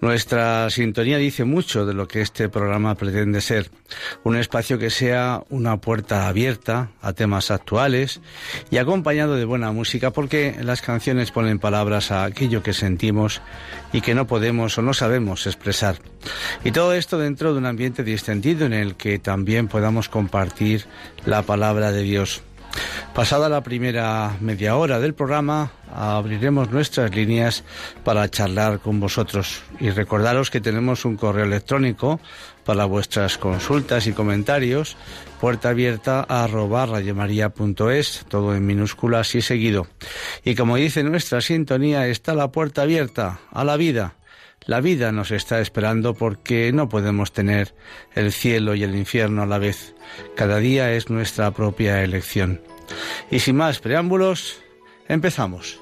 Nuestra sintonía dice mucho de lo que este programa pretende ser, un espacio que sea una puerta abierta a temas actuales y acompañado de buena música porque las canciones ponen palabras a aquello que sentimos y que no podemos o no sabemos expresar. Y todo esto dentro de un ambiente distendido en el que también podamos compartir la palabra de Dios. Pasada la primera media hora del programa, abriremos nuestras líneas para charlar con vosotros y recordaros que tenemos un correo electrónico para vuestras consultas y comentarios, puerta abierta a todo en minúsculas y seguido. Y como dice nuestra sintonía, está la puerta abierta a la vida. La vida nos está esperando porque no podemos tener el cielo y el infierno a la vez. Cada día es nuestra propia elección. Y sin más preámbulos, empezamos.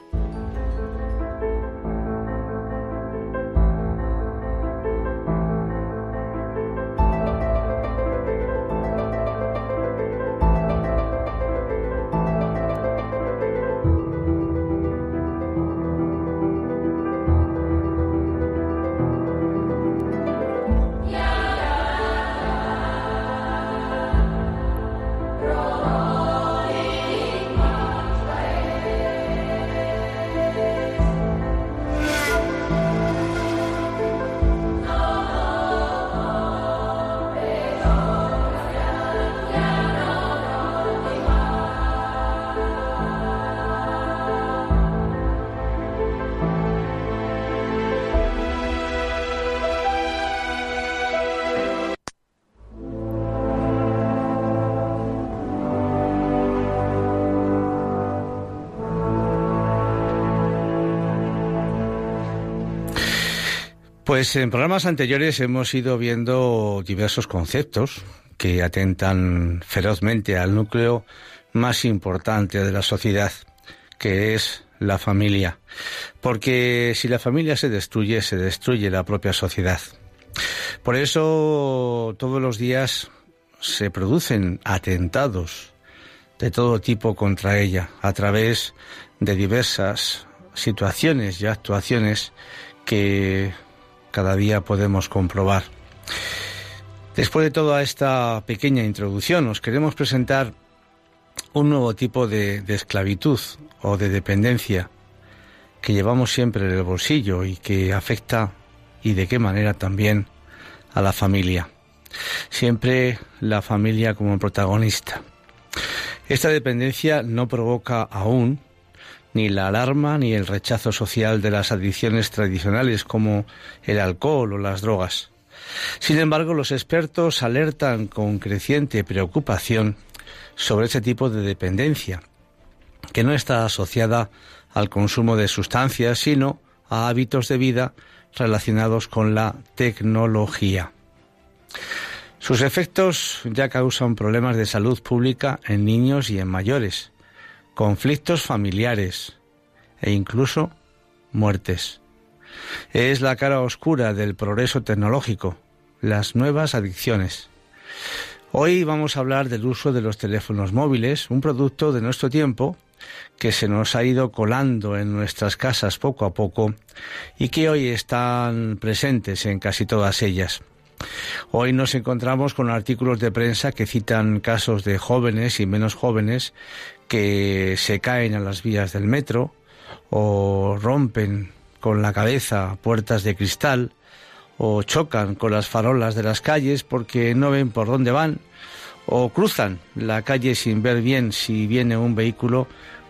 Pues en programas anteriores hemos ido viendo diversos conceptos que atentan ferozmente al núcleo más importante de la sociedad, que es la familia. Porque si la familia se destruye, se destruye la propia sociedad. Por eso todos los días se producen atentados de todo tipo contra ella a través de diversas situaciones y actuaciones que cada día podemos comprobar. Después de toda esta pequeña introducción, os queremos presentar un nuevo tipo de, esclavitud o de dependencia que llevamos siempre en el bolsillo y que afecta y de qué manera también a la familia. Siempre la familia como protagonista. Esta dependencia no provoca aún ni la alarma ni el rechazo social de las adicciones tradicionales como el alcohol o las drogas. Sin embargo, los expertos alertan con creciente preocupación sobre ese tipo de dependencia, que no está asociada al consumo de sustancias, sino a hábitos de vida relacionados con la tecnología. Sus efectos ya causan problemas de salud pública en niños y en mayores, conflictos familiares e incluso muertes. Es la cara oscura del progreso tecnológico, las nuevas adicciones. Hoy vamos a hablar del uso de los teléfonos móviles, un producto de nuestro tiempo que se nos ha ido colando en nuestras casas poco a poco y que hoy están presentes en casi todas ellas. Hoy nos encontramos con artículos de prensa que citan casos de jóvenes y menos jóvenes que se caen a las vías del metro o rompen con la cabeza puertas de cristal o chocan con las farolas de las calles porque no ven por dónde van o cruzan la calle sin ver bien si viene un vehículo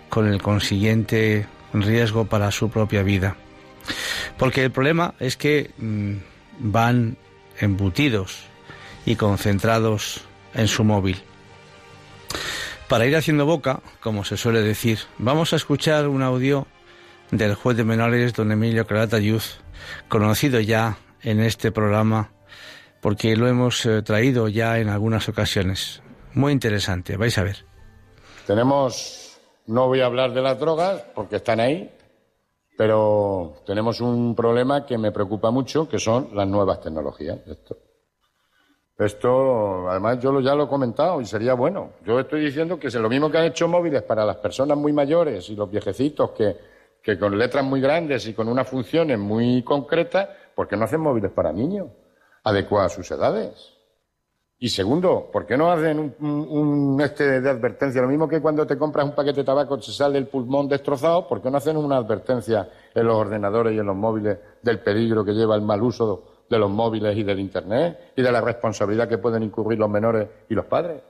con el consiguiente riesgo para su propia vida. Porque el problema es que mm, van embutidos y concentrados en su móvil. Para ir haciendo boca, como se suele decir, vamos a escuchar un audio del juez de menores, don Emilio Caratayuz, conocido ya en este programa porque lo hemos eh, traído ya en algunas ocasiones. Muy interesante, vais a ver. Tenemos, no voy a hablar de las drogas porque están ahí, pero tenemos un problema que me preocupa mucho, que son las nuevas tecnologías. Esto, esto además, yo ya lo he comentado y sería bueno. Yo estoy diciendo que es lo mismo que han hecho móviles para las personas muy mayores y los viejecitos que, que con letras muy grandes y con unas funciones muy concretas, ¿por qué no hacen móviles para niños? Adecuados a sus edades. Y segundo, ¿por qué no hacen un, este de advertencia? Lo mismo que cuando te compras un paquete de tabaco te sale el pulmón destrozado, ¿por qué no hacen una advertencia en los ordenadores y en los móviles del peligro que lleva el mal uso de los móviles y del Internet y de la responsabilidad que pueden incurrir los menores y los padres?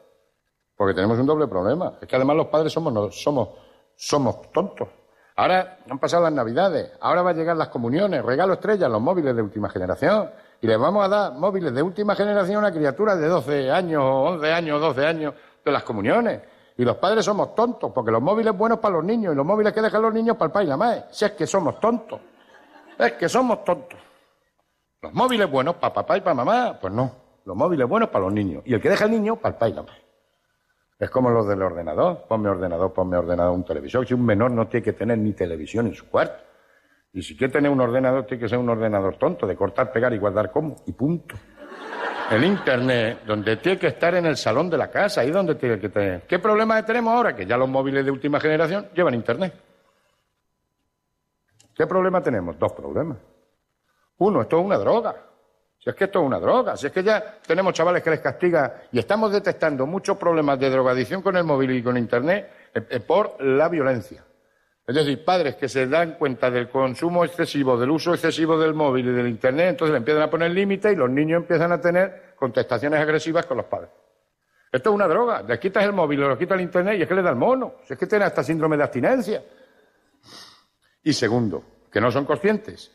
Porque tenemos un doble problema. Es que además los padres somos, somos, somos tontos. Ahora han pasado las navidades, ahora va a llegar las comuniones, regalo estrella, los móviles de última generación. Y les vamos a dar móviles de última generación a una criatura de 12 años, 11 años, 12 años de las comuniones. Y los padres somos tontos, porque los móviles buenos para los niños y los móviles que dejan los niños para el padre y la madre. Si es que somos tontos. Es que somos tontos. Los móviles buenos para papá y para mamá, pues no. Los móviles buenos para los niños. Y el que deja el niño para el padre y la madre. Es como los del ordenador. Ponme ordenador, ponme ordenador, un televisor. Si un menor no tiene que tener ni televisión en su cuarto. Y si quiere tener un ordenador, tiene que ser un ordenador tonto, de cortar, pegar y guardar como. Y punto. El Internet, donde tiene que estar en el salón de la casa, ahí donde tiene que tener. ¿Qué problema tenemos ahora? Que ya los móviles de última generación llevan Internet. ¿Qué problema tenemos? Dos problemas. Uno, esto es una droga. Si es que esto es una droga, si es que ya tenemos chavales que les castiga y estamos detectando muchos problemas de drogadicción con el móvil y con Internet eh, eh, por la violencia. Es decir, padres que se dan cuenta del consumo excesivo, del uso excesivo del móvil y del Internet, entonces le empiezan a poner límites y los niños empiezan a tener contestaciones agresivas con los padres. Esto es una droga. Le quitas el móvil, le quitas el Internet y es que le da el mono. Si es que tiene hasta síndrome de abstinencia. Y segundo, que no son conscientes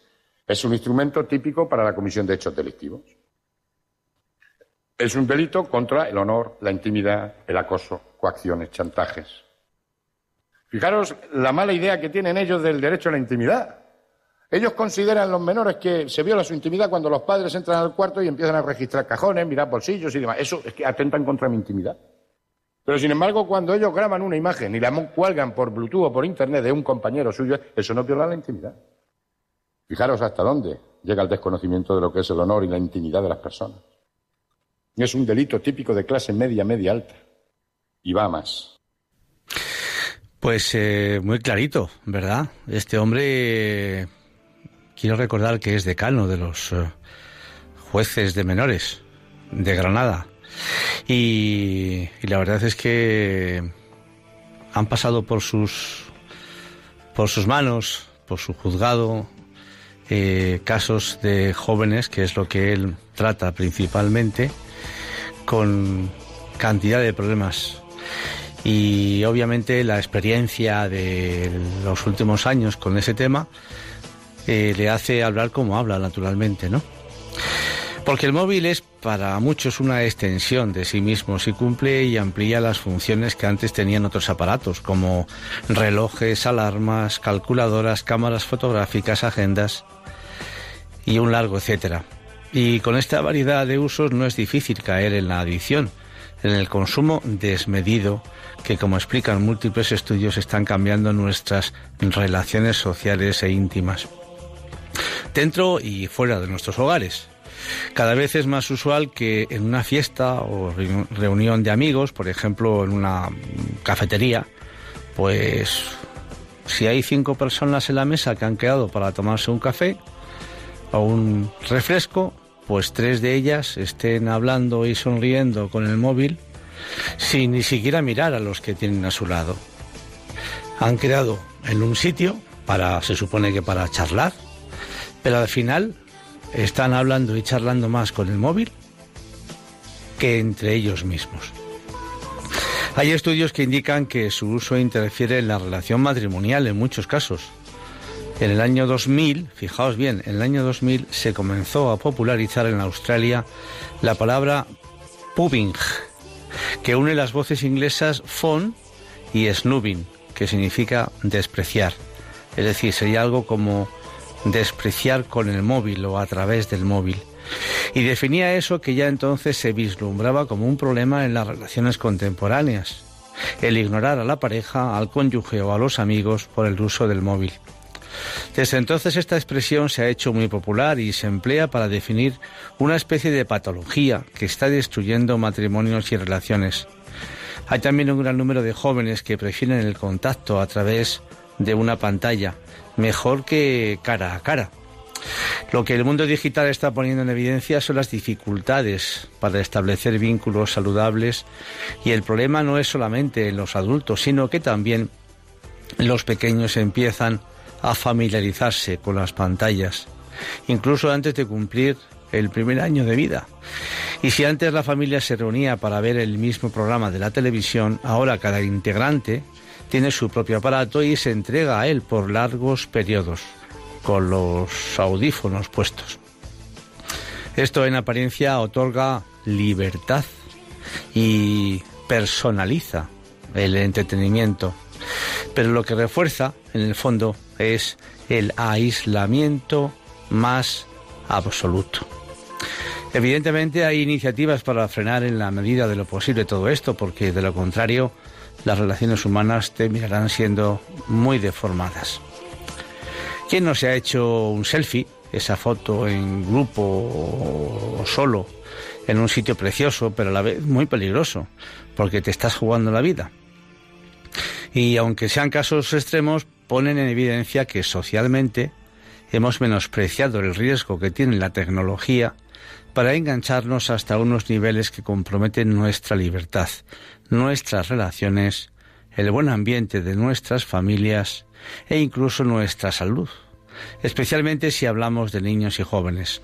es un instrumento típico para la comisión de hechos delictivos. Es un delito contra el honor, la intimidad, el acoso, coacciones, chantajes. Fijaros la mala idea que tienen ellos del derecho a la intimidad. Ellos consideran los menores que se viola su intimidad cuando los padres entran al cuarto y empiezan a registrar cajones, mirar bolsillos y demás. Eso es que atentan contra mi intimidad. Pero sin embargo, cuando ellos graban una imagen y la cuelgan por Bluetooth o por Internet de un compañero suyo, eso no viola la intimidad. Fijaros hasta dónde llega el desconocimiento de lo que es el honor y la intimidad de las personas. Es un delito típico de clase media, media alta. Y va más. Pues eh, muy clarito, ¿verdad? Este hombre, quiero recordar que es decano de los eh, jueces de menores de Granada. Y, y, la verdad es que han pasado por sus, por sus manos por su juzgado eh, casos de jóvenes, que es lo que él trata principalmente, con cantidad de problemas. Y obviamente la experiencia de los últimos años con ese tema eh, le hace hablar como habla naturalmente, ¿no? Porque el móvil es para muchos una extensión de sí mismo y cumple y amplía las funciones que antes tenían otros aparatos, como relojes, alarmas, calculadoras, cámaras fotográficas, agendas y un largo etcétera. Y con esta variedad de usos no es difícil caer en la adicción, en el consumo desmedido que, como explican múltiples estudios, están cambiando nuestras relaciones sociales e íntimas, dentro y fuera de nuestros hogares. Cada vez es más usual que en una fiesta o reunión de amigos, por ejemplo en una cafetería, pues si hay cinco personas en la mesa que han quedado para tomarse un café o un refresco, pues tres de ellas estén hablando y sonriendo con el móvil sin ni siquiera mirar a los que tienen a su lado. Han quedado en un sitio para, se supone que para charlar, pero al final están hablando y charlando más con el móvil que entre ellos mismos. Hay estudios que indican que su uso interfiere en la relación matrimonial en muchos casos. En el año 2000, fijaos bien, en el año 2000 se comenzó a popularizar en Australia la palabra pubbing, que une las voces inglesas phone y snoobing, que significa despreciar. Es decir, sería algo como despreciar con el móvil o a través del móvil. Y definía eso que ya entonces se vislumbraba como un problema en las relaciones contemporáneas, el ignorar a la pareja, al cónyuge o a los amigos por el uso del móvil. Desde entonces esta expresión se ha hecho muy popular y se emplea para definir una especie de patología que está destruyendo matrimonios y relaciones. Hay también un gran número de jóvenes que prefieren el contacto a través de una pantalla, mejor que cara a cara. Lo que el mundo digital está poniendo en evidencia son las dificultades para establecer vínculos saludables y el problema no es solamente en los adultos, sino que también los pequeños empiezan a familiarizarse con las pantallas, incluso antes de cumplir el primer año de vida. Y si antes la familia se reunía para ver el mismo programa de la televisión, ahora cada integrante tiene su propio aparato y se entrega a él por largos periodos, con los audífonos puestos. Esto en apariencia otorga libertad y personaliza el entretenimiento, pero lo que refuerza, en el fondo, es el aislamiento más absoluto. Evidentemente hay iniciativas para frenar en la medida de lo posible todo esto, porque de lo contrario las relaciones humanas terminarán siendo muy deformadas. ¿Quién no se ha hecho un selfie, esa foto en grupo o solo, en un sitio precioso, pero a la vez muy peligroso, porque te estás jugando la vida? Y aunque sean casos extremos, ponen en evidencia que socialmente hemos menospreciado el riesgo que tiene la tecnología para engancharnos hasta unos niveles que comprometen nuestra libertad, nuestras relaciones, el buen ambiente de nuestras familias e incluso nuestra salud, especialmente si hablamos de niños y jóvenes.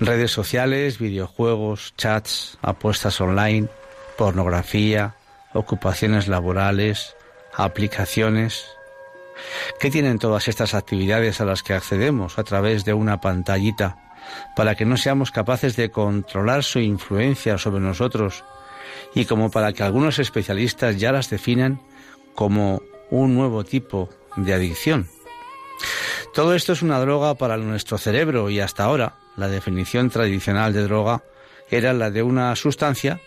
Redes sociales, videojuegos, chats, apuestas online, pornografía, ocupaciones laborales, aplicaciones. ¿Qué tienen todas estas actividades a las que accedemos a través de una pantallita para que no seamos capaces de controlar su influencia sobre nosotros y como para que algunos especialistas ya las definan como un nuevo tipo de adicción. Todo esto es una droga para nuestro cerebro y hasta ahora la definición tradicional de droga era la de una sustancia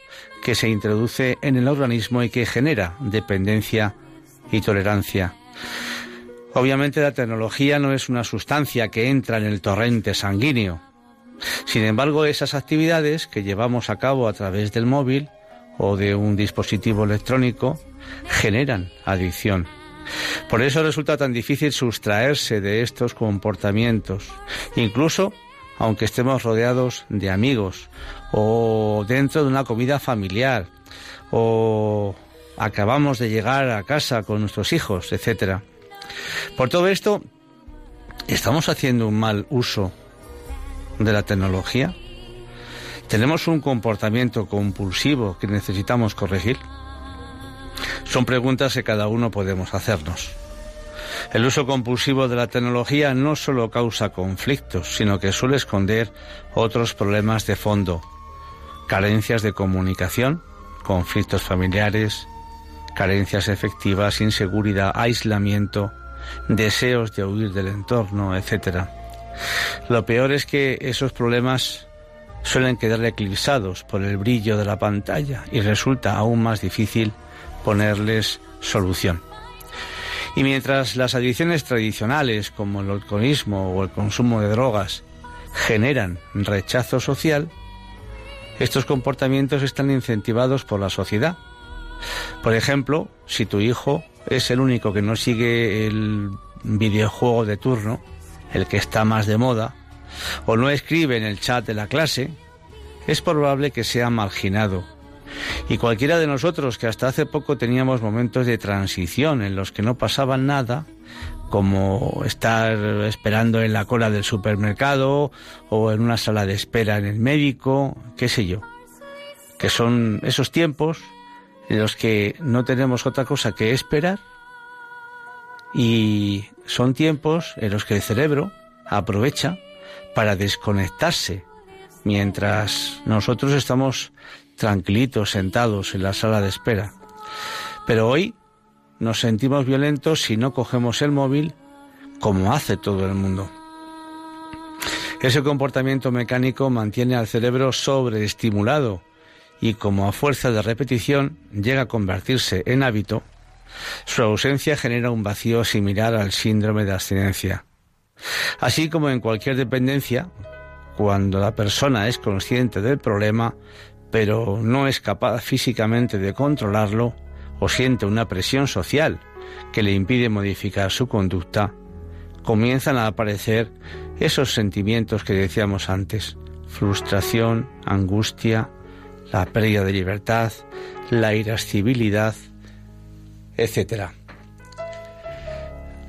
que se introduce en el organismo y que genera dependencia y tolerancia. Obviamente la tecnología no es una sustancia que entra en el torrente sanguíneo. Sin embargo, esas actividades que llevamos a cabo a través del móvil o de un dispositivo electrónico generan adicción. Por eso resulta tan difícil sustraerse de estos comportamientos, incluso aunque estemos rodeados de amigos o dentro de una comida familiar o acabamos de llegar a casa con nuestros hijos, etc. Por todo esto, ¿Estamos haciendo un mal uso de la tecnología? ¿Tenemos un comportamiento compulsivo que necesitamos corregir? Son preguntas que cada uno podemos hacernos. El uso compulsivo de la tecnología no solo causa conflictos, sino que suele esconder otros problemas de fondo, carencias de comunicación, conflictos familiares, carencias efectivas, inseguridad, aislamiento, deseos de huir del entorno, etc. Lo peor es que esos problemas suelen quedar eclipsados por el brillo de la pantalla y resulta aún más difícil ponerles solución. Y mientras las adicciones tradicionales como el alcoholismo o el consumo de drogas generan rechazo social, estos comportamientos están incentivados por la sociedad. Por ejemplo, si tu hijo es el único que no sigue el videojuego de turno, el que está más de moda, o no escribe en el chat de la clase, es probable que sea marginado. Y cualquiera de nosotros que hasta hace poco teníamos momentos de transición en los que no pasaba nada, como estar esperando en la cola del supermercado o en una sala de espera en el médico, qué sé yo, que son esos tiempos en los que no tenemos otra cosa que esperar y son tiempos en los que el cerebro aprovecha para desconectarse mientras nosotros estamos tranquilitos sentados en la sala de espera. Pero hoy nos sentimos violentos si no cogemos el móvil como hace todo el mundo. Ese comportamiento mecánico mantiene al cerebro sobreestimulado y como a fuerza de repetición llega a convertirse en hábito, su ausencia genera un vacío similar al síndrome de abstinencia. Así como en cualquier dependencia, cuando la persona es consciente del problema, pero no es capaz físicamente de controlarlo, o siente una presión social que le impide modificar su conducta, comienzan a aparecer esos sentimientos que decíamos antes, frustración, angustia, la pérdida de libertad, la irascibilidad, etc.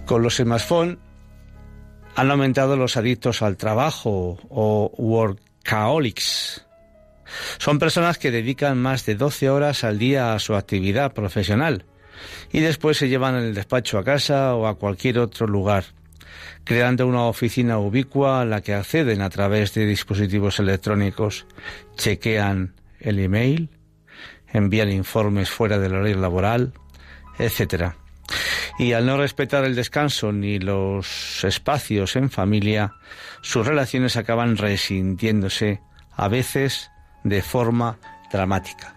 Con los smartphones han aumentado los adictos al trabajo o workaholics. Son personas que dedican más de 12 horas al día a su actividad profesional y después se llevan el despacho a casa o a cualquier otro lugar, creando una oficina ubicua a la que acceden a través de dispositivos electrónicos, chequean el email, envían informes fuera del horario laboral, etc. Y al no respetar el descanso ni los espacios en familia, sus relaciones acaban resintiéndose, a veces de forma dramática.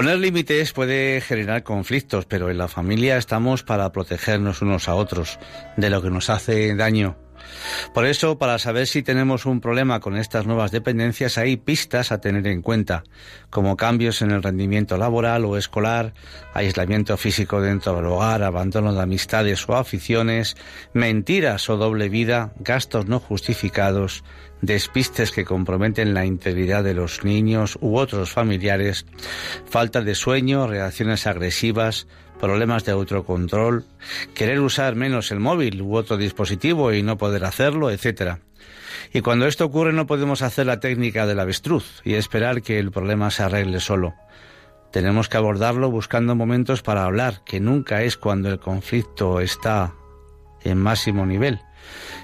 Poner límites puede generar conflictos, pero en la familia estamos para protegernos unos a otros de lo que nos hace daño. Por eso, para saber si tenemos un problema con estas nuevas dependencias, hay pistas a tener en cuenta, como cambios en el rendimiento laboral o escolar, aislamiento físico dentro del hogar, abandono de amistades o aficiones, mentiras o doble vida, gastos no justificados, despistes que comprometen la integridad de los niños u otros familiares, falta de sueño, reacciones agresivas, problemas de autocontrol, querer usar menos el móvil u otro dispositivo y no poder hacerlo, etc. Y cuando esto ocurre no podemos hacer la técnica del avestruz y esperar que el problema se arregle solo. Tenemos que abordarlo buscando momentos para hablar, que nunca es cuando el conflicto está en máximo nivel.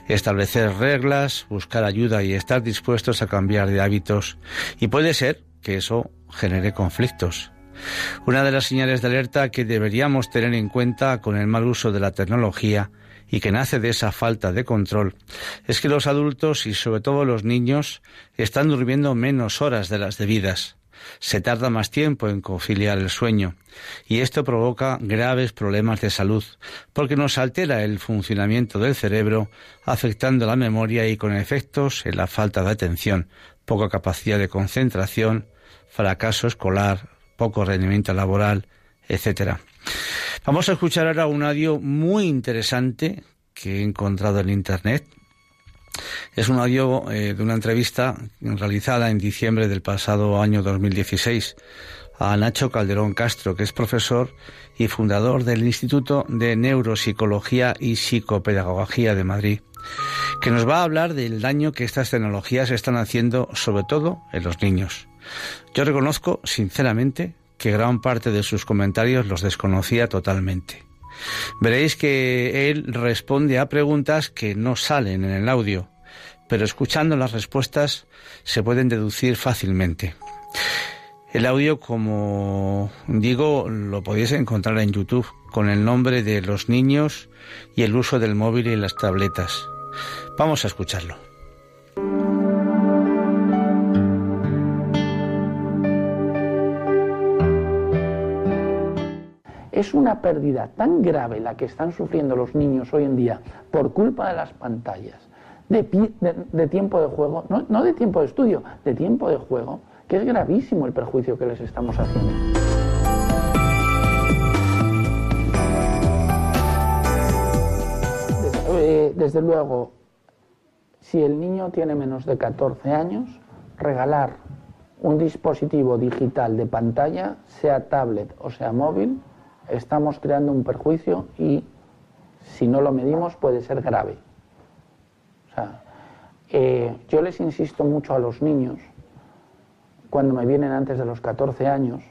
Establecer reglas, buscar ayuda y estar dispuestos a cambiar de hábitos. Y puede ser que eso genere conflictos. Una de las señales de alerta que deberíamos tener en cuenta con el mal uso de la tecnología y que nace de esa falta de control es que los adultos y sobre todo los niños están durmiendo menos horas de las debidas. Se tarda más tiempo en conciliar el sueño y esto provoca graves problemas de salud porque nos altera el funcionamiento del cerebro afectando la memoria y con efectos en la falta de atención, poca capacidad de concentración, fracaso escolar, poco rendimiento laboral, etcétera. Vamos a escuchar ahora un audio muy interesante que he encontrado en Internet. Es un audio eh, de una entrevista realizada en diciembre del pasado año 2016 a Nacho Calderón Castro, que es profesor y fundador del Instituto de Neuropsicología y Psicopedagogía de Madrid, que nos va a hablar del daño que estas tecnologías están haciendo sobre todo en los niños. Yo reconozco, sinceramente, que gran parte de sus comentarios los desconocía totalmente. Veréis que él responde a preguntas que no salen en el audio, pero escuchando las respuestas se pueden deducir fácilmente. El audio, como digo, lo podéis encontrar en YouTube con el nombre de los niños y el uso del móvil y las tabletas. Vamos a escucharlo. Es una pérdida tan grave la que están sufriendo los niños hoy en día por culpa de las pantallas, de, tiempo de juego, no, de tiempo de estudio, de tiempo de juego, que es gravísimo el perjuicio que les estamos haciendo. Eh, desde luego, si el niño tiene menos de 14 años, regalar un dispositivo digital de pantalla, sea tablet o sea móvil, estamos creando un perjuicio y si no lo medimos puede ser grave. Eh, yo les insisto mucho a los niños, cuando me vienen antes de los 14 años,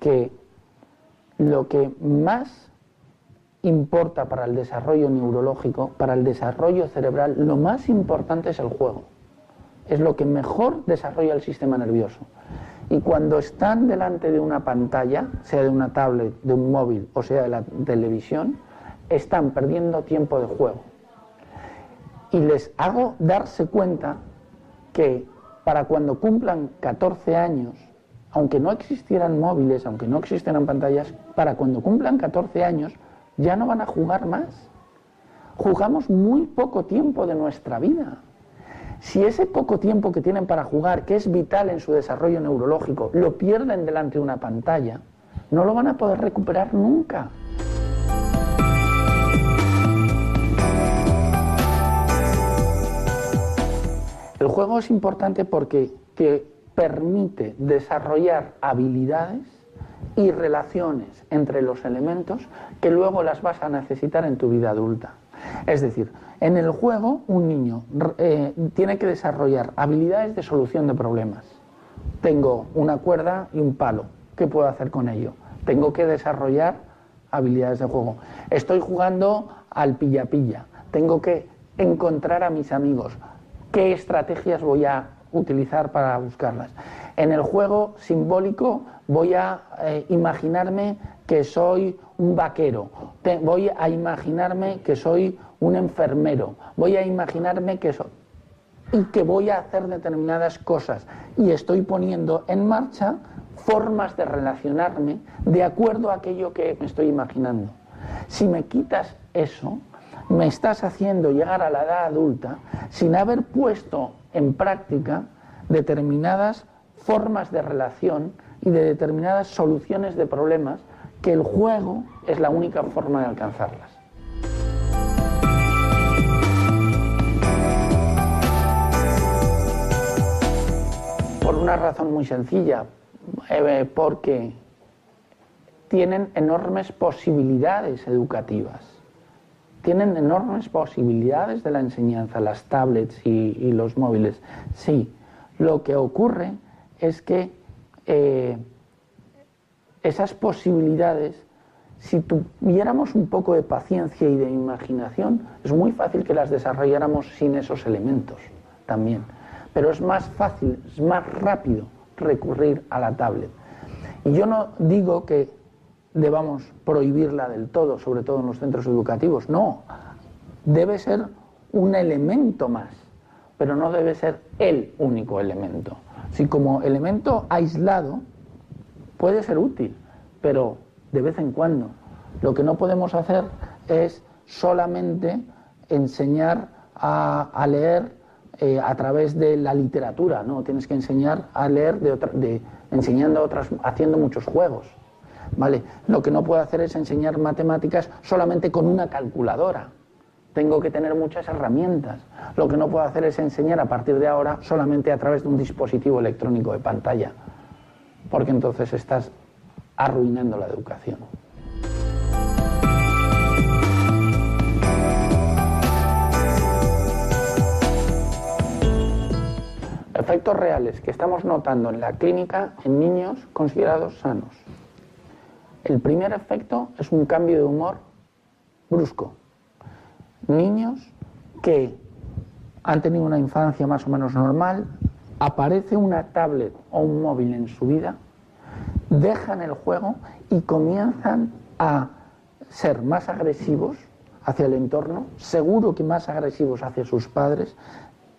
que lo que más importa para el desarrollo neurológico, para el desarrollo cerebral, lo más importante es el juego. Es lo que mejor desarrolla el sistema nervioso. Y cuando están delante de una pantalla, sea de una tablet, de un móvil o sea de la televisión, están perdiendo tiempo de juego. Y les hago darse cuenta que para cuando cumplan 14 años, aunque no existieran móviles, aunque no existieran pantallas, para cuando cumplan 14 años ya no van a jugar más. Jugamos muy poco tiempo de nuestra vida. Si ese poco tiempo que tienen para jugar, que es vital en su desarrollo neurológico, lo pierden delante de una pantalla, no lo van a poder recuperar nunca. El juego es importante porque permite desarrollar habilidades y relaciones entre los elementos que luego las vas a necesitar en tu vida adulta. Es decir, en el juego un niño eh, tiene que desarrollar habilidades de solución de problemas. Tengo una cuerda y un palo. ¿Qué puedo hacer con ello? Tengo que desarrollar habilidades de juego. Estoy jugando al pilla-pilla. Tengo que encontrar a mis amigos. ¿Qué estrategias voy a utilizar para buscarlas? En el juego simbólico voy a eh, imaginarme que soy un vaquero, voy a imaginarme que soy un enfermero, voy a imaginarme que soy y que voy a hacer determinadas cosas. Y estoy poniendo en marcha formas de relacionarme de acuerdo a aquello que me estoy imaginando. Si me quitas eso, me estás haciendo llegar a la edad adulta sin haber puesto en práctica determinadas formas de relación y de determinadas soluciones de problemas que el juego es la única forma de alcanzarlas. Por una razón muy sencilla, eh, porque tienen enormes posibilidades educativas. Tienen enormes posibilidades de la enseñanza, las tablets y, los móviles. Sí, lo que ocurre es que eh, esas posibilidades, si tuviéramos un poco de paciencia y de imaginación, es muy fácil que las desarrolláramos sin esos elementos también. Pero es más fácil, es más rápido recurrir a la tablet. Y yo no digo que debamos prohibirla del todo, sobre todo en los centros educativos. No, debe ser un elemento más, pero no debe ser el único elemento. Si como elemento aislado puede ser útil, pero de vez en cuando. Lo que no podemos hacer es solamente enseñar a, leer eh, a través de la literatura, no, tienes que enseñar a leer de, de enseñando otras, haciendo muchos juegos. ¿vale? Lo que no puedo hacer es enseñar matemáticas solamente con una calculadora. Tengo que tener muchas herramientas. Lo que no puedo hacer es enseñar a partir de ahora solamente a través de un dispositivo electrónico de pantalla, porque entonces estás arruinando la educación. Efectos reales que estamos notando en la clínica en niños considerados sanos. El primer efecto es un cambio de humor brusco. Niños que han tenido una infancia más o menos normal, aparece una tablet o un móvil en su vida, dejan el juego y comienzan a ser más agresivos hacia el entorno, seguro que más agresivos hacia sus padres,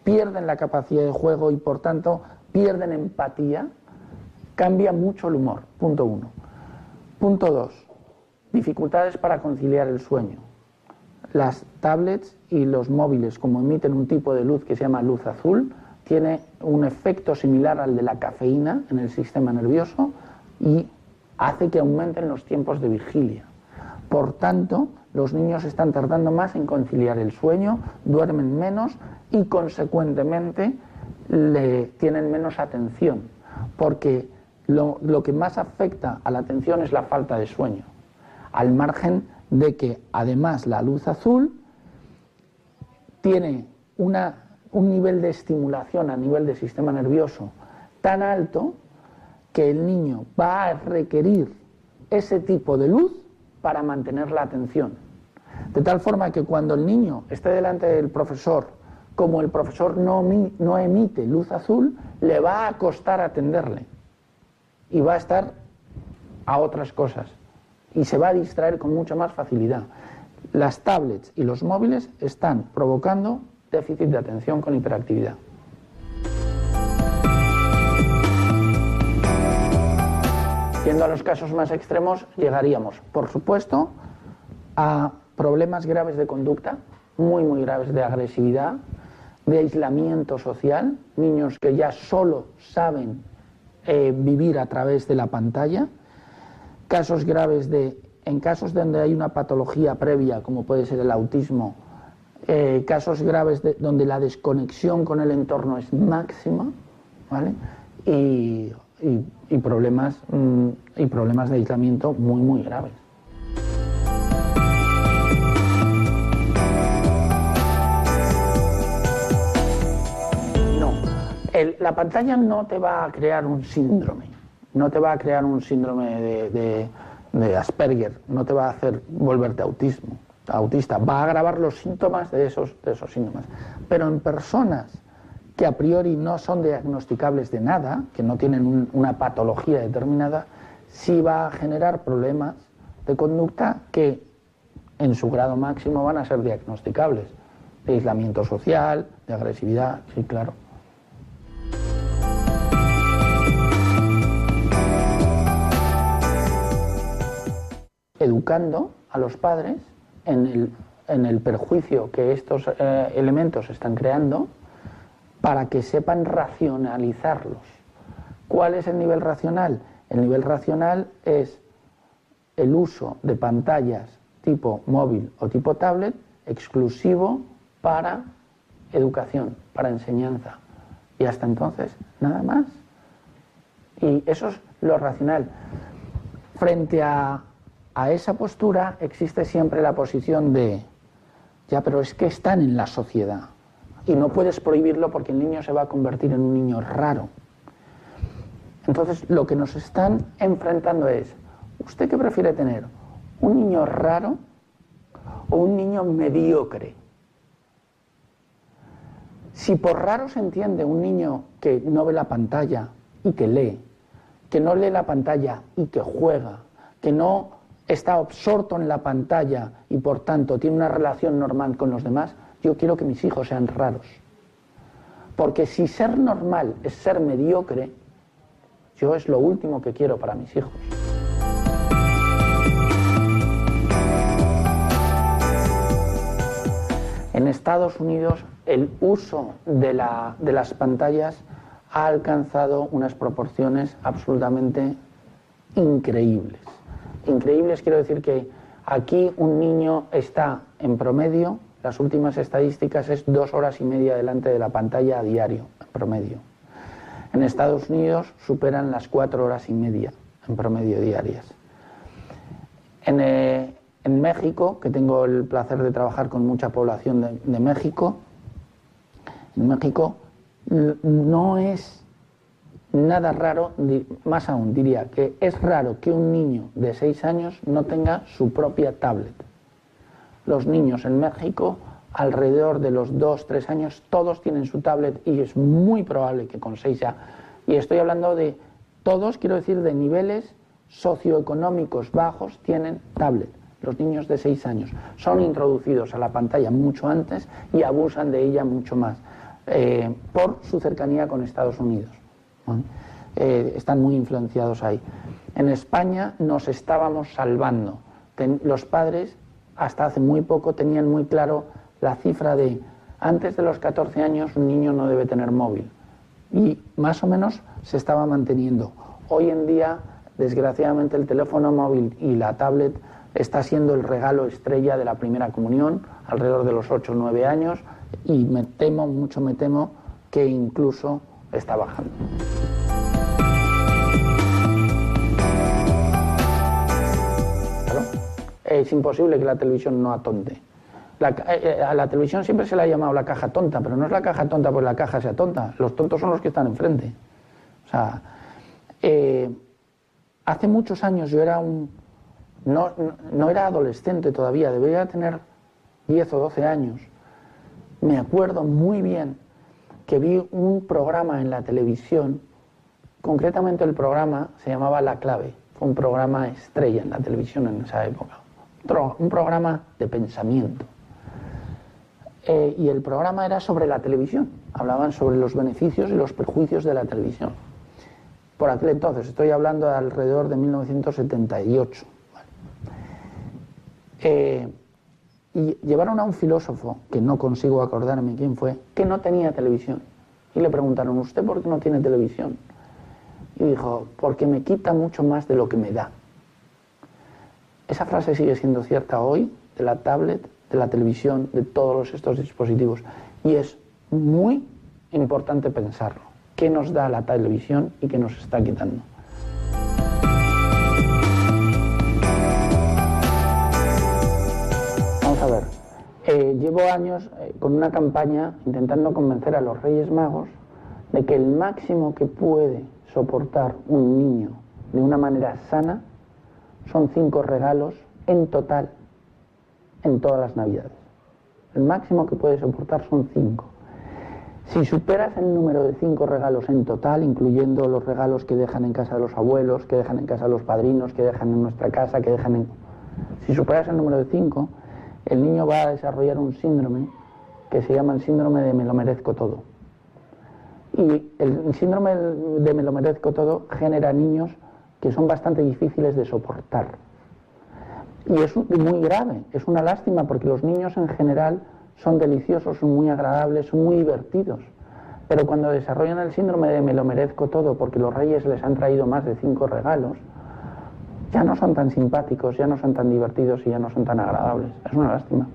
pierden la capacidad de juego y por tanto pierden empatía, cambia mucho el humor, punto uno. Punto 2. Dificultades para conciliar el sueño. Las tablets y los móviles, como emiten un tipo de luz que se llama luz azul, tiene un efecto similar al de la cafeína en el sistema nervioso y hace que aumenten los tiempos de vigilia. Por tanto, los niños están tardando más en conciliar el sueño, duermen menos y consecuentemente le tienen menos atención, porque lo, que más afecta a la atención es la falta de sueño, al margen de que además la luz azul tiene un nivel de estimulación a nivel del sistema nervioso tan alto que el niño va a requerir ese tipo de luz para mantener la atención. De tal forma que cuando el niño esté delante del profesor, como el profesor no, no emite luz azul, le va a costar atenderle y va a estar a otras cosas y se va a distraer con mucha más facilidad. Las tablets y los móviles están provocando déficit de atención con hiperactividad. Yendo a los casos más extremos, llegaríamos, por supuesto, a problemas graves de conducta, muy, muy graves de agresividad, de aislamiento social, niños que ya solo saben eh, vivir a través de la pantalla, casos graves de, en casos donde hay una patología previa, como puede ser el autismo, eh, casos graves de, donde la desconexión con el entorno es máxima, ¿vale? Y, problemas, mm, y problemas de aislamiento muy, muy graves. la pantalla no te va a crear un síndrome, no te va a crear un síndrome de, Asperger, no te va a hacer volverte autismo, autista, va a agravar los síntomas de esos, de esos síntomas. Pero en personas que a priori no son diagnosticables de nada, que no tienen una patología determinada, sí va a generar problemas de conducta que en su grado máximo van a ser diagnosticables, de aislamiento social, de agresividad, sí, claro. Educando a los padres en el, perjuicio que estos eh, elementos están creando para que sepan racionalizarlos. ¿Cuál es el nivel racional? El nivel racional es el uso de pantallas tipo móvil o tipo tablet exclusivo para educación, para enseñanza. Y hasta entonces, nada más. Y eso es lo racional. Frente a, a esa postura existe siempre la posición de, ya, pero es que están en la sociedad y no puedes prohibirlo porque el niño se va a convertir en un niño raro. Entonces, lo que nos están enfrentando es, ¿usted qué prefiere tener? ¿Un niño raro o un niño mediocre? Si por raro se entiende un niño que no ve la pantalla y que lee, que no lee la pantalla y que juega, que no está absorto en la pantalla y por tanto tiene una relación normal con los demás, yo quiero que mis hijos sean raros. Porque si ser normal es ser mediocre, yo es lo último que quiero para mis hijos. En Estados Unidos el uso de, las pantallas ha alcanzado unas proporciones absolutamente increíbles. Increíbles quiero decir que aquí un niño está en promedio, las últimas estadísticas es dos horas y media delante de la pantalla a diario, en promedio. En Estados Unidos superan las cuatro horas y media en promedio diarias. En, eh, México, que tengo el placer de trabajar con mucha población de, México, en México no es nada raro, más aún diría que es raro que un niño de seis años no tenga su propia tablet. Los niños en México alrededor de los 2, 3 años, todos tienen su tablet y es muy probable que con 6 ya. Y estoy hablando de todos, quiero decir, de niveles socioeconómicos bajos tienen tablet. Los niños de 6 años son introducidos a la pantalla mucho antes y abusan de ella mucho más eh, por su cercanía con Estados Unidos. Eh, están muy influenciados ahí. En España nos estábamos salvando. los padres hasta hace muy poco tenían muy claro la cifra de antes de los 14 años un niño no debe tener móvil. Y más o menos se estaba manteniendo. Hoy en día, desgraciadamente, el teléfono móvil y la tablet está siendo el regalo estrella de la primera comunión, alrededor de los 8 o 9 años, y me temo, mucho me temo, que incluso está bajando. es imposible que la televisión no atonte. Eh, eh, a la televisión siempre se le ha llamado la caja tonta, pero no es la caja tonta porque la caja sea tonta. Los tontos son los que están enfrente. O sea, eh, hace muchos años yo era un. No, no, era adolescente todavía, debería tener 10 o 12 años. Me acuerdo muy bien que vi un programa en la televisión, concretamente el programa se llamaba La Clave, fue un programa estrella en la televisión en esa época, un programa de pensamiento eh, y el programa era sobre la televisión. Hablaban sobre los beneficios y los perjuicios de la televisión. Por aquel entonces, estoy hablando de alrededor de 1978. Eh, y llevaron a un filósofo, que no consigo acordarme quién fue, que no tenía televisión. Y le preguntaron, ¿usted por qué no tiene televisión? Y dijo, porque me quita mucho más de lo que me da. Esa frase sigue siendo cierta hoy, de la tablet, de la televisión, de todos estos dispositivos. Y es muy importante pensarlo. ¿Qué nos da la televisión y qué nos está quitando? Eh, llevo años eh, con una campaña intentando convencer a los Reyes Magos de que el máximo que puede soportar un niño de una manera sana son cinco regalos en total en todas las navidades. El máximo que puede soportar son cinco. Si superas el número de cinco regalos en total, incluyendo los regalos que dejan en casa de los abuelos, que dejan en casa de los padrinos, que dejan en nuestra casa, que dejan en... Si superas el número de cinco, el niño va a desarrollar un síndrome que se llama el síndrome de me lo merezco todo. Y el síndrome de me lo merezco todo genera niños que son bastante difíciles de soportar. Y es muy grave, es una lástima porque los niños en general son deliciosos, son muy agradables, son muy divertidos. Pero cuando desarrollan el síndrome de me lo merezco todo porque los reyes les han traído más de cinco regalos, ya no son tan simpáticos, ya no son tan divertidos y ya no son tan agradables. Es una lástima.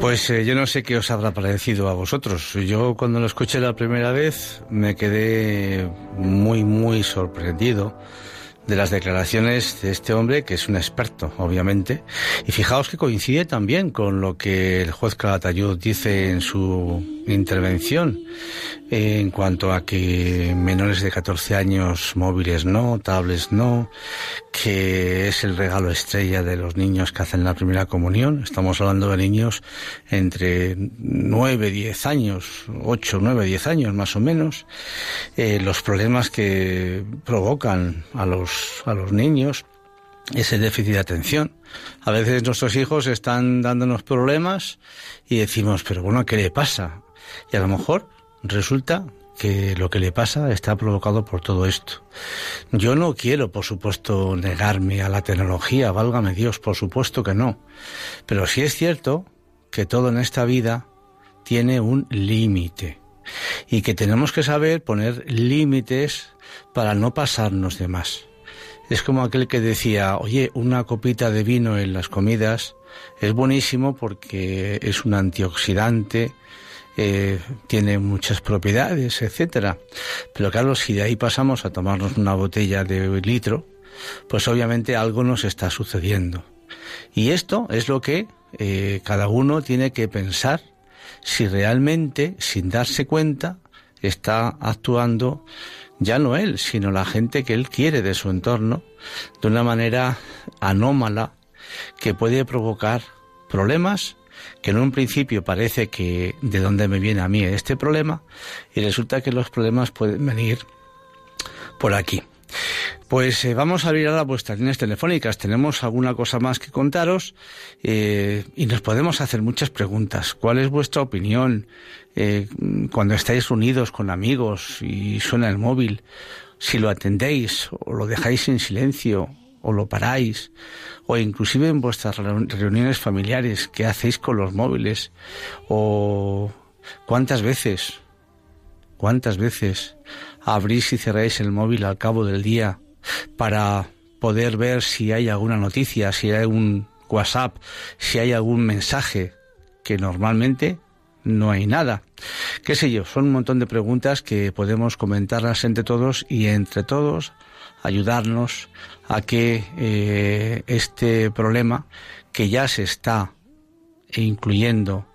Pues eh, yo no sé qué os habrá parecido a vosotros. Yo cuando lo escuché la primera vez me quedé muy, muy sorprendido de las declaraciones de este hombre, que es un experto, obviamente. Y fijaos que coincide también con lo que el juez Calatayud dice en su intervención en cuanto a que menores de 14 años móviles no, tablets no, que es el regalo estrella de los niños que hacen la primera comunión. Estamos hablando de niños entre 9, 10 años, 8, 9, 10 años más o menos. Eh, los problemas que provocan a los, a los niños, ese déficit de atención. A veces nuestros hijos están dándonos problemas y decimos, pero bueno, ¿qué le pasa? Y a lo mejor resulta que lo que le pasa está provocado por todo esto. Yo no quiero, por supuesto, negarme a la tecnología, válgame Dios, por supuesto que no. Pero sí es cierto que todo en esta vida tiene un límite y que tenemos que saber poner límites para no pasarnos de más. Es como aquel que decía, oye, una copita de vino en las comidas es buenísimo porque es un antioxidante, eh, tiene muchas propiedades, etcétera. Pero claro, si de ahí pasamos a tomarnos una botella de litro, pues obviamente algo nos está sucediendo. Y esto es lo que eh, cada uno tiene que pensar si realmente, sin darse cuenta, está actuando ya no él, sino la gente que él quiere de su entorno, de una manera anómala que puede provocar problemas que en un principio parece que de dónde me viene a mí este problema y resulta que los problemas pueden venir por aquí. Pues eh, vamos a abrir ahora vuestras líneas telefónicas. Tenemos alguna cosa más que contaros eh, y nos podemos hacer muchas preguntas. ¿Cuál es vuestra opinión eh, cuando estáis unidos con amigos y suena el móvil? Si lo atendéis o lo dejáis en silencio o lo paráis, o inclusive en vuestras reuniones familiares, ¿qué hacéis con los móviles? O cuántas veces, cuántas veces abrís y cerráis el móvil al cabo del día para poder ver si hay alguna noticia, si hay un WhatsApp, si hay algún mensaje, que normalmente no hay nada. Qué sé yo, son un montón de preguntas que podemos comentarlas entre todos y entre todos ayudarnos a que eh, este problema que ya se está incluyendo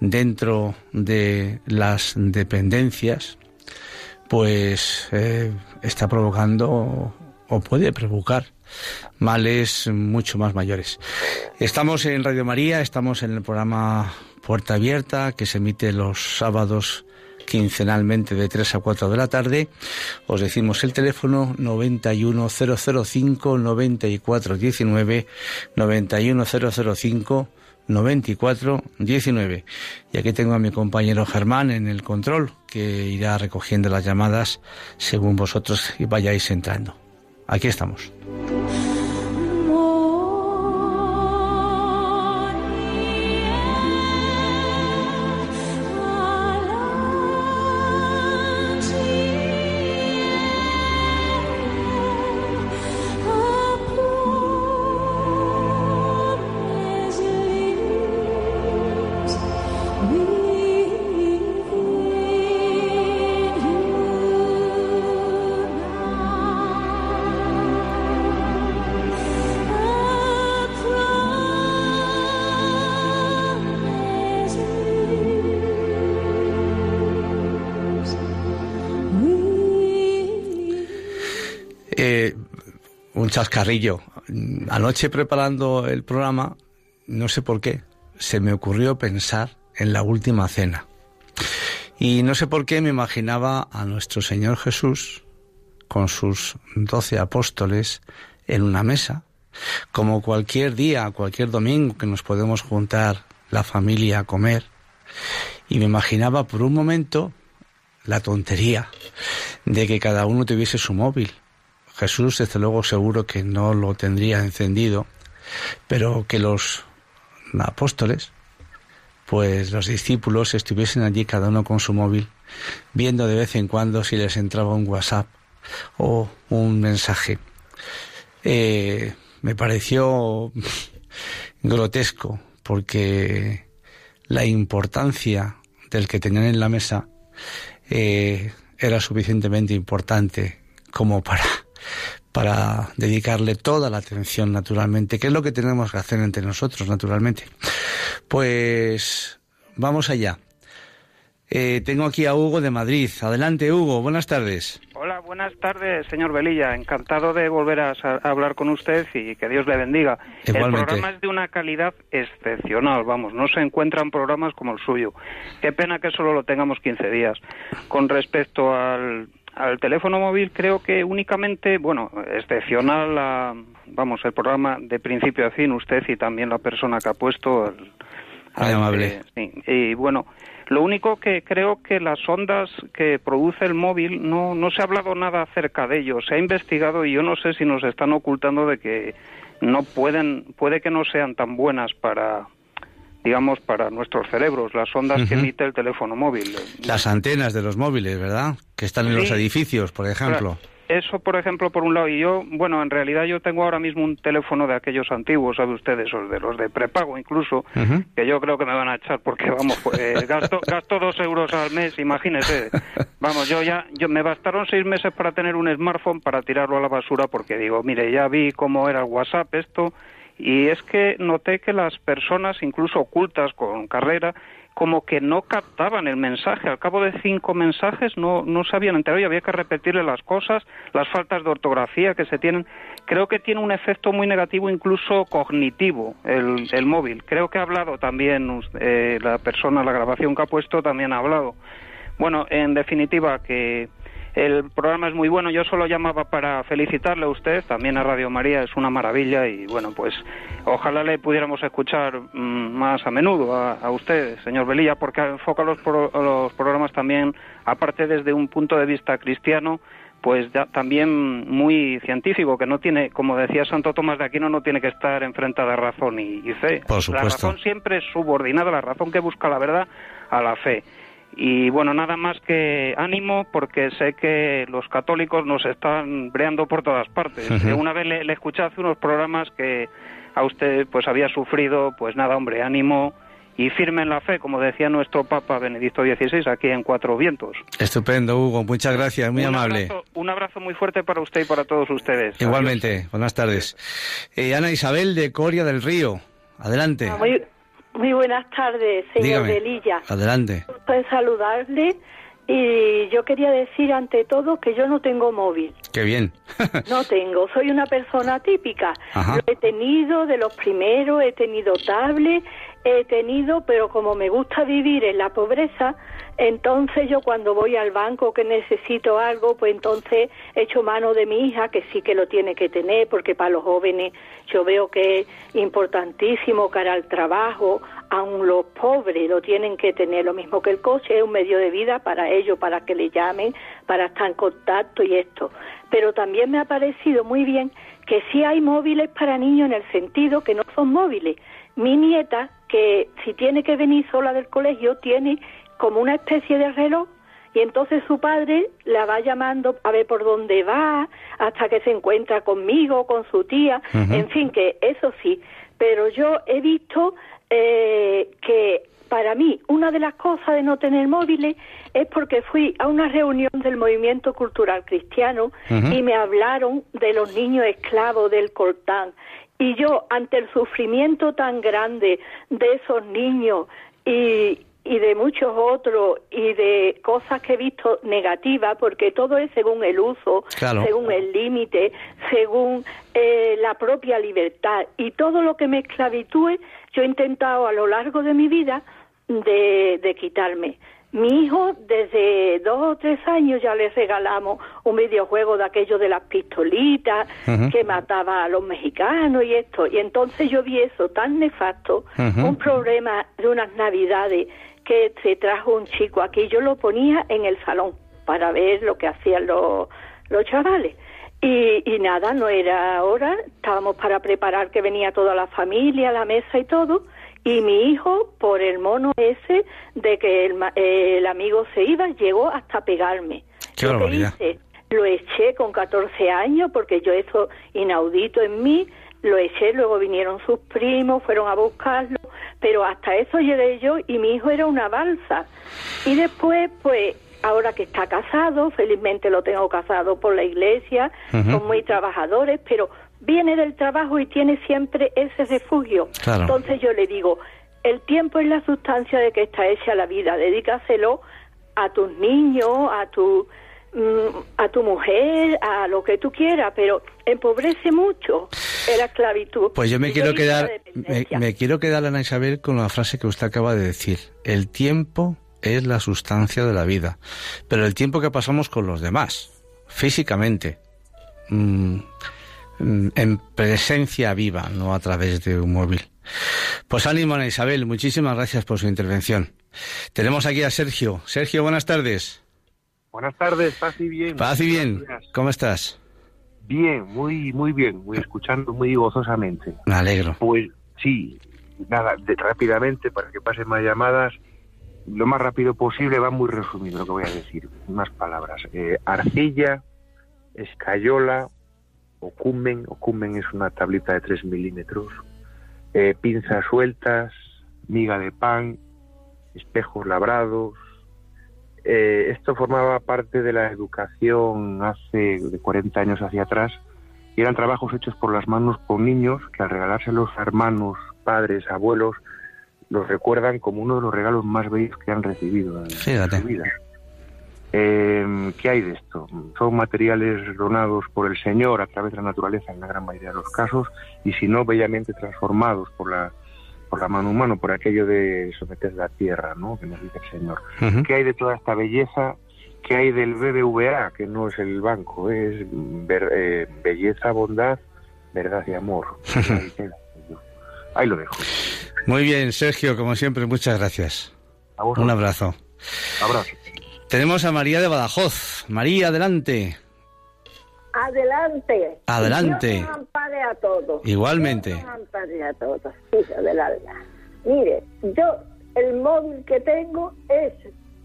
dentro de las dependencias, pues eh, está provocando o puede provocar males mucho más mayores. Estamos en Radio María, estamos en el programa Puerta Abierta que se emite los sábados quincenalmente de 3 a 4 de la tarde. Os decimos el teléfono 91005 9419 91005 9419. Y aquí tengo a mi compañero Germán en el control que irá recogiendo las llamadas según vosotros vayáis entrando. Aquí estamos. Chascarrillo. Anoche preparando el programa, no sé por qué, se me ocurrió pensar en la última cena. Y no sé por qué me imaginaba a nuestro Señor Jesús con sus doce apóstoles en una mesa, como cualquier día, cualquier domingo que nos podemos juntar la familia a comer. Y me imaginaba por un momento la tontería de que cada uno tuviese su móvil Jesús, desde luego, seguro que no lo tendría encendido, pero que los apóstoles, pues los discípulos estuviesen allí cada uno con su móvil, viendo de vez en cuando si les entraba un WhatsApp o un mensaje. Eh, me pareció grotesco porque la importancia del que tenían en la mesa eh, era suficientemente importante como para, para dedicarle toda la atención naturalmente, que es lo que tenemos que hacer entre nosotros naturalmente. Pues vamos allá. Eh, tengo aquí a Hugo de Madrid. Adelante, Hugo. Buenas tardes. Hola, buenas tardes, señor Velilla. Encantado de volver a, hablar con usted y que Dios le bendiga. El programa es de una calidad excepcional, vamos, no se encuentran programas como el suyo. Qué pena que solo lo tengamos 15 días. Con respecto al, teléfono móvil, creo que únicamente, bueno, excepcional, vamos, el programa de principio a fin, usted y también la persona que ha puesto. Muy amable. sí. Y bueno, lo único que creo que las ondas que produce el móvil no, no se ha hablado nada acerca de ello. Se ha investigado y yo no sé si nos están ocultando de que no pueden, puede que no sean tan buenas para, digamos, para nuestros cerebros, las ondas que emite el teléfono móvil. Las antenas de los móviles, ¿verdad? Que están en los edificios, por ejemplo. Eso, por ejemplo, por un lado. Y yo, bueno, en realidad yo tengo ahora mismo un teléfono de aquellos antiguos, ¿sabe ustedes? Esos de los de prepago incluso, que yo creo que me van a echar porque, vamos, pues, gasto, gasto dos euros al mes, imagínese. Vamos, yo ya, yo me bastaron seis meses para tener un smartphone para tirarlo a la basura porque digo, mire, ya vi cómo era el WhatsApp esto, y es que noté que las personas, incluso ocultas con carrera, como que no captaban el mensaje. Al cabo de cinco mensajes no, no se habían enterado y había que repetirle las cosas, las faltas de ortografía que se tienen. Creo que tiene un efecto muy negativo, incluso cognitivo, el, el móvil. Creo que ha hablado también eh, la persona, la grabación que ha puesto también ha hablado. Bueno, en definitiva, que el programa es muy bueno. Yo solo llamaba para felicitarle a usted, también a Radio María, es una maravilla y bueno, pues ojalá le pudiéramos escuchar mm, más a menudo a, usted, señor Velilla, porque enfoca los, los programas también, aparte desde un punto de vista cristiano, pues también muy científico, que no tiene, como decía Santo Tomás de Aquino, no tiene que estar enfrentada a razón y, y fe. La razón siempre es subordinada, la razón que busca la verdad a la fe. Y bueno, nada más que ánimo porque sé que los católicos nos están breando por todas partes. Una vez le, escuché hace unos programas que a usted pues había sufrido, pues nada, hombre, ánimo y firme en la fe, como decía nuestro Papa Benedicto XVI aquí en Cuatro Vientos. Estupendo, Hugo, muchas gracias, muy amable. un abrazo muy fuerte para usted y para todos ustedes. Igualmente, buenas tardes. Eh, Ana Isabel de Coria del Río, adelante. Ah, muy buenas tardes, señor Delilla. Adelante. Pues saludarle y yo quería decir ante todo que yo no tengo móvil. Qué bien. no tengo, soy una persona típica. Lo he tenido de los primeros, he tenido tablet, he tenido, pero como me gusta vivir en la pobreza, entonces yo cuando voy al banco que necesito algo, pues entonces echo mano de mi hija, que sí que lo tiene que tener, porque para los jóvenes yo veo que es importantísimo cara al trabajo, aun los pobres lo tienen que tener, lo mismo que el coche es un medio de vida para ellos, para que le llamen, para estar en contacto y esto. Pero también me ha parecido muy bien que sí hay móviles para niños en el sentido que no son móviles. Mi nieta, que si tiene que venir sola del colegio, tiene como una especie de reloj y entonces su padre la va llamando a ver por dónde va hasta que se encuentra conmigo, con su tía, en fin, que eso sí, pero yo he visto eh, que para mí una de las cosas de no tener móviles es porque fui a una reunión del movimiento cultural cristiano y me hablaron de los niños esclavos del Cortán. Y yo, ante el sufrimiento tan grande de esos niños y, y de muchos otros y de cosas que he visto negativas, porque todo es según el uso, según el límite, según eh, la propia libertad. Y todo lo que me esclavitúe, yo he intentado a lo largo de mi vida de, de quitarme. Mi hijo, desde dos o tres años ya le regalamos un videojuego de aquello de las pistolitas que mataba a los mexicanos y esto. Y entonces yo vi eso tan nefasto, un problema de unas navidades que se trajo un chico aquí, yo lo ponía en el salón para ver lo que hacían los, los chavales. Y, y, nada, no era hora, estábamos para preparar que venía toda la familia, la mesa y todo, y mi hijo, por el mono ese de que el, el amigo se iba, llegó hasta pegarme. Qué lo hice, lo eché con 14 años, porque yo eso inaudito en mí, lo eché, luego vinieron sus primos, fueron a buscarlo, pero hasta eso llegué yo y mi hijo era una balsa. Y después, pues, ahora que está casado, felizmente lo tengo casado por la iglesia, son muy trabajadores, pero viene del trabajo y tiene siempre ese refugio. Entonces yo le digo, el tiempo es la sustancia de que está hecha la vida, dedícaselo a tus niños, a tu a tu mujer, a lo que tú quieras, pero empobrece mucho la esclavitud. Pues yo me quiero quedar, me, me, quiero quedar, Ana Isabel, con la frase que usted acaba de decir. El tiempo es la sustancia de la vida, pero el tiempo que pasamos con los demás, físicamente, mm, mm, en presencia viva, no a través de un móvil. Pues ánimo, Ana Isabel, muchísimas gracias por su intervención. Tenemos aquí a Sergio. Sergio, buenas tardes. Buenas tardes, paz y bien. Paz y bien, ¿cómo estás? Bien, muy muy bien, muy escuchando muy gozosamente. Me alegro. Pues sí, nada, rápidamente para que pasen más llamadas lo más rápido posible, va muy resumido lo que voy a decir, unas palabras. Eh, arcilla, escayola, ocumen, ocumen es una tablita de 3 milímetros, eh, pinzas sueltas, miga de pan, espejos labrados. Eh, esto formaba parte de la educación hace de 40 años hacia atrás y eran trabajos hechos por las manos con niños que al regalarse a hermanos, padres, abuelos, los recuerdan como uno de los regalos más bellos que han recibido en su vida. Eh, ¿Qué hay de esto? Son materiales donados por el Señor a través de la naturaleza en la gran mayoría de los casos y si no, bellamente transformados por la, por la mano humana, por aquello de someter la tierra, ¿no? que nos dice el Señor. ¿Qué hay de toda esta belleza? ¿Qué hay del BBVA, que no es el banco? Es eh, belleza, bondad, verdad y amor. Ahí lo dejo. Muy bien, Sergio, como siempre, muchas gracias. Un abrazo. Abrazo. Tenemos a María de Badajoz. María, adelante. Adelante. Adelante. Dios nos ampare a todos. Igualmente. Dios nos ampare a todos, hijo del alma. Mire, yo el móvil que tengo es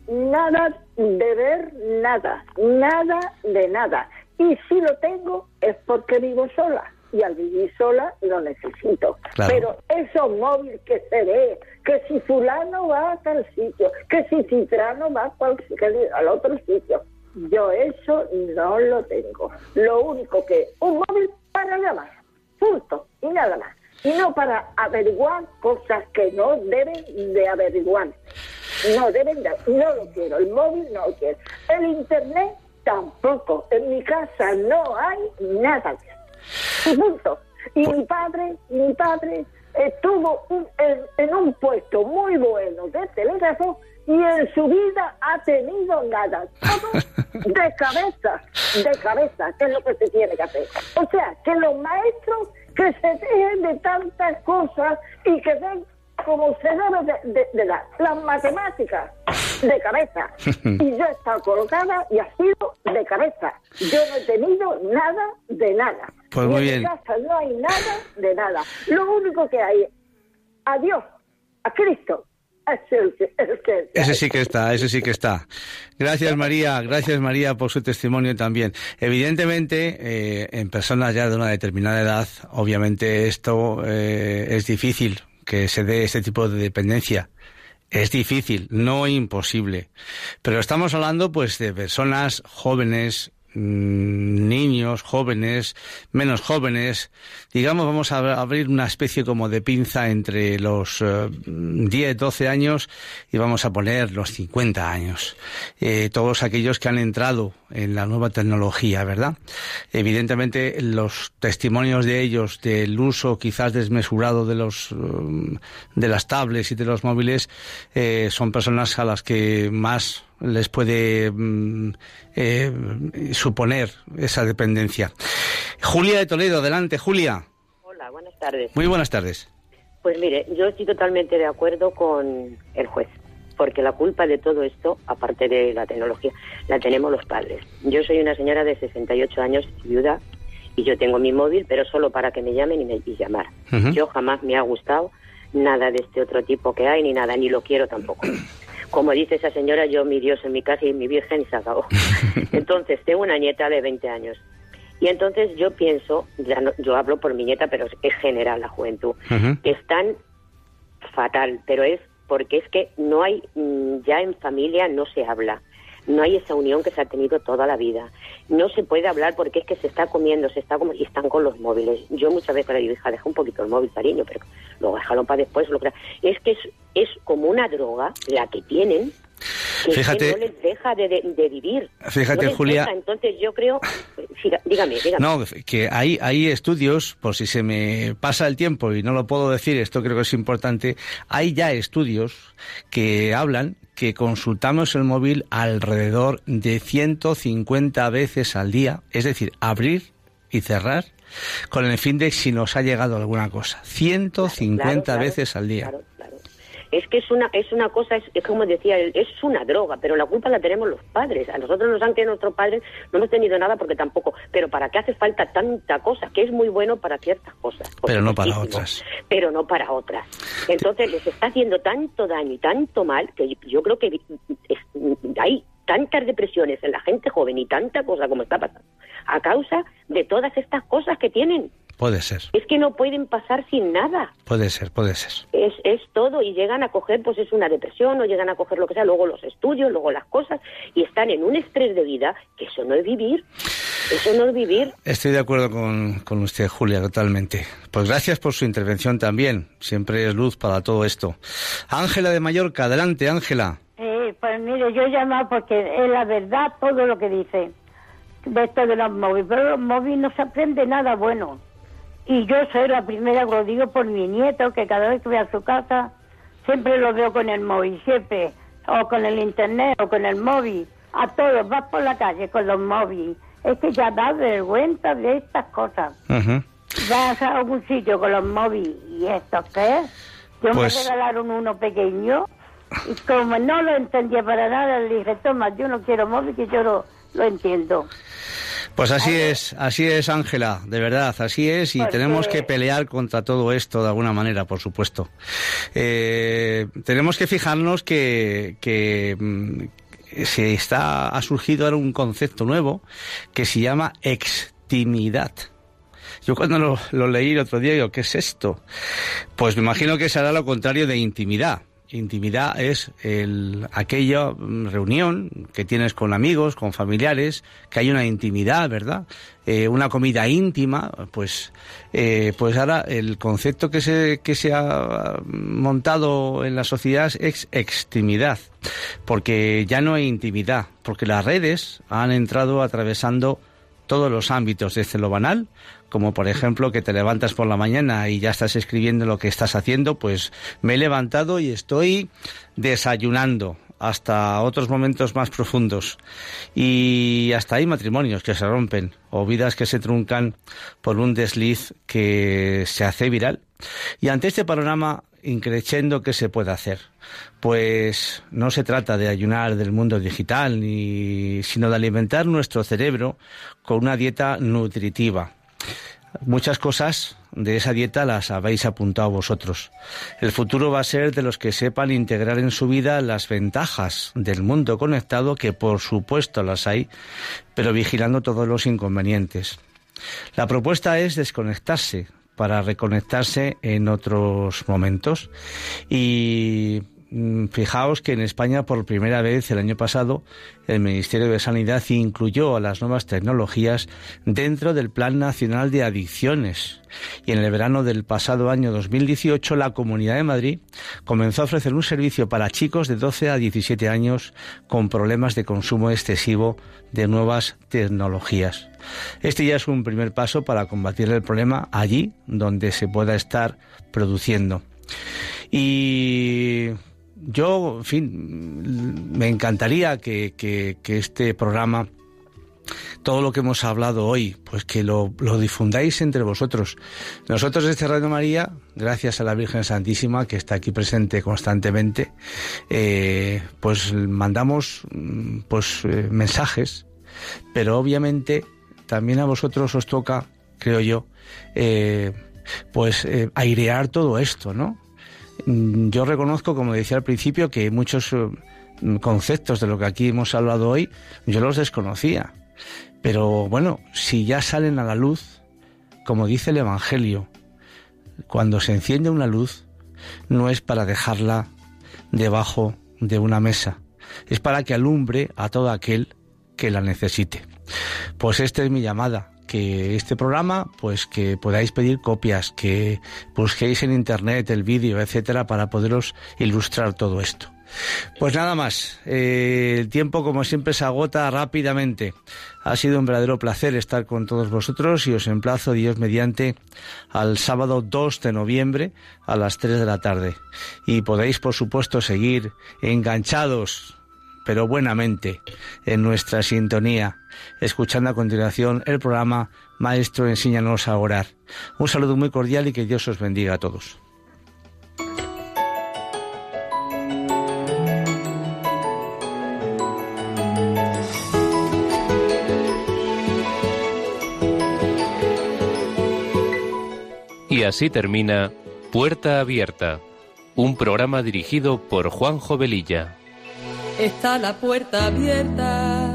nada de ver nada, nada de nada. Y si lo tengo es porque vivo sola y al vivir sola lo necesito. Pero esos móviles que se ve, que si fulano va a tal sitio, que si citrano va al otro sitio, yo eso no lo tengo. Lo único que un móvil para llamar, punto, y nada más. Y no para averiguar cosas que no deben de averiguar. No deben de, no lo quiero, el móvil no lo quiero. El internet tampoco. En mi casa no hay nada. Y punto. Y mi padre, mi padre estuvo en, un puesto muy bueno de telégrafo y en su vida ha tenido nada. Todo de cabeza, de cabeza, que es lo que se tiene que hacer. O sea, que los maestros que se dejen de tantas cosas y que den como se debe de, de, dar las matemáticas de cabeza. Y yo he estado colocada y ha sido de cabeza. Yo no he tenido nada de nada. Pues muy bien. En casa no hay nada de nada. Lo único que hay, a Dios, a Cristo, ese sí que está, ese sí que está. Gracias María, gracias María por su testimonio también. Evidentemente, eh, en personas ya de una determinada edad, obviamente esto eh, es difícil que se dé este tipo de dependencia. Es difícil, no imposible. Pero estamos hablando pues de personas jóvenes, niños, jóvenes, menos jóvenes, digamos, vamos a abrir una especie como de pinza entre los 10, eh, 12 años y vamos a poner los 50 años. Eh, todos aquellos que han entrado en la nueva tecnología, ¿verdad? Evidentemente, los testimonios de ellos del uso quizás desmesurado de los mm, de las tablets y de los móviles eh, son personas a las que más les puede mm, eh, suponer esa dependencia. Julia de Toledo, adelante, Julia. Hola, buenas tardes. Muy buenas tardes. Pues mire, yo estoy totalmente de acuerdo con el juez, porque la culpa de todo esto, aparte de la tecnología, la tenemos los padres. Yo soy una señora de 68 años, viuda, y yo tengo mi móvil, pero solo para que me llamen y me y llamar. Yo jamás me ha gustado nada de este otro tipo que hay, ni nada, ni lo quiero tampoco. Como dice esa señora, yo mi Dios en mi casa y mi Virgen y se acabó. Entonces, tengo una nieta de 20 años. Y entonces yo pienso, ya yo hablo por mi nieta, pero es general la juventud, que están fatal, pero es porque es que no hay, mm, ya en familia no se habla no hay esa unión que se ha tenido toda la vida. No se puede hablar porque es que se está comiendo, se está como y están con los móviles. Yo muchas veces le digo, hija, deja un poquito el móvil, cariño, pero luego déjalo para después. Lo que... Es que es, es como una droga la que tienen Fíjate, no les deja de, vivir. Fíjate, Julia. entonces yo creo. Dígame, dígame. No, que hay, hay estudios, por si se me pasa el tiempo y no lo puedo decir, esto creo que es importante. Hay ya estudios que hablan que consultamos el móvil alrededor de 150 veces al día, es decir, abrir y cerrar con el fin de si nos ha llegado alguna cosa. 150 veces al día es que es una es una cosa, es, como decía él, es una droga, pero la culpa la tenemos los padres. A nosotros nos han que nuestros padres no hemos tenido nada porque tampoco. Pero ¿para qué hace falta tanta cosa? Que es muy bueno para ciertas cosas. Pero no para otras. Pero no para otras. Entonces les está haciendo tanto daño y tanto mal que yo creo que hay tantas depresiones en la gente joven y tanta cosa como está pasando a causa de todas estas cosas que tienen. Puede ser. Es que no pueden pasar sin nada. Puede ser, puede ser. Es, es todo y llegan a coger, pues es una depresión o llegan a coger lo que sea, luego los estudios, luego las cosas y están en un estrés de vida que eso no es vivir. Eso no es vivir. Estoy de acuerdo con, con usted, Julia, totalmente. Pues gracias por su intervención también. Siempre es luz para todo esto. Ángela de Mallorca, adelante, Ángela. Eh, pues mire, yo he llamado porque es la verdad todo lo que dice de esto de los móviles, pero los móviles no se aprende nada bueno. Y yo soy la primera que lo digo por mi nieto, que cada vez que voy a su casa, siempre lo veo con el móvil, siempre, o con el internet, o con el móvil. A todos, vas por la calle con los móviles. Es que ya da vergüenza de estas cosas. Vas a algún sitio con los móviles, ¿y esto qué es? Yo me pues regalaron uno pequeño, y como no lo entendía para nada, le dije, toma, yo no quiero móvil, que yo lo, lo entiendo. Pues así es, así es, Ángela, de verdad, así es, y tenemos que pelear contra todo esto de alguna manera, por supuesto. Eh, tenemos que fijarnos que, que mm, se está, ha surgido ahora un concepto nuevo que se llama extimidad. Yo cuando lo, lo leí el otro día digo, ¿qué es esto? Pues me imagino que será lo contrario de intimidad Intimidad es el, aquella reunión que tienes con amigos, con familiares, que hay una intimidad, ¿verdad? Eh, una comida íntima, pues, eh, pues ahora el concepto que se, que se ha montado en la sociedad es extimidad, porque ya no hay intimidad, porque las redes han entrado atravesando todos los ámbitos, desde lo banal como por ejemplo que te levantas por la mañana y ya estás escribiendo lo que estás haciendo, pues me he levantado y estoy desayunando hasta otros momentos más profundos. Y hasta hay matrimonios que se rompen o vidas que se truncan por un desliz que se hace viral. Y ante este panorama increciendo, ¿qué se puede hacer? Pues no se trata de ayunar del mundo digital, ni, sino de alimentar nuestro cerebro con una dieta nutritiva Muchas cosas de esa dieta las habéis apuntado vosotros. El futuro va a ser de los que sepan integrar en su vida las ventajas del mundo conectado, que por supuesto las hay, pero vigilando todos los inconvenientes. La propuesta es desconectarse para reconectarse en otros momentos y fijaos que en España por primera vez el año pasado el Ministerio de Sanidad incluyó a las nuevas tecnologías dentro del Plan Nacional de Adicciones. Y en el verano del pasado año 2018 la Comunidad de Madrid comenzó a ofrecer un servicio para chicos de 12 a 17 años con problemas de consumo excesivo de nuevas tecnologías. Este ya es un primer paso para combatir el problema allí donde se pueda estar produciendo. Y yo, en fin, me encantaría que, que, este programa, todo lo que hemos hablado hoy, pues que lo, difundáis entre vosotros. Nosotros desde Radio María, gracias a la Virgen Santísima, que está aquí presente constantemente, eh, pues mandamos pues eh, mensajes, pero obviamente también a vosotros os toca, creo yo, eh, pues airear todo esto, ¿no? Mm, yo reconozco, como decía al principio, que muchos eh, conceptos de lo que aquí hemos hablado hoy yo los desconocía. Pero bueno, si ya salen a la luz, como dice el Evangelio, cuando se enciende una luz, no es para dejarla debajo de una mesa, es para que alumbre a todo aquel que la necesite. Pues esta es mi llamada, que este programa, pues que podáis pedir copias, que busquéis en internet el vídeo, etcétera, para poderos ilustrar todo esto. Pues nada más, eh, el tiempo como siempre se agota rápidamente. Ha sido un verdadero placer estar con todos vosotros y os emplazo Dios mediante al sábado 2 de noviembre a las 3 de la tarde. Y podéis por supuesto seguir enganchados pero buenamente en nuestra sintonía, escuchando a continuación el programa Maestro, enséñanos a orar. Un saludo muy cordial y que Dios os bendiga a todos. Y así termina Puerta Abierta, un programa dirigido por Juan Jovelilla. Está la puerta abierta,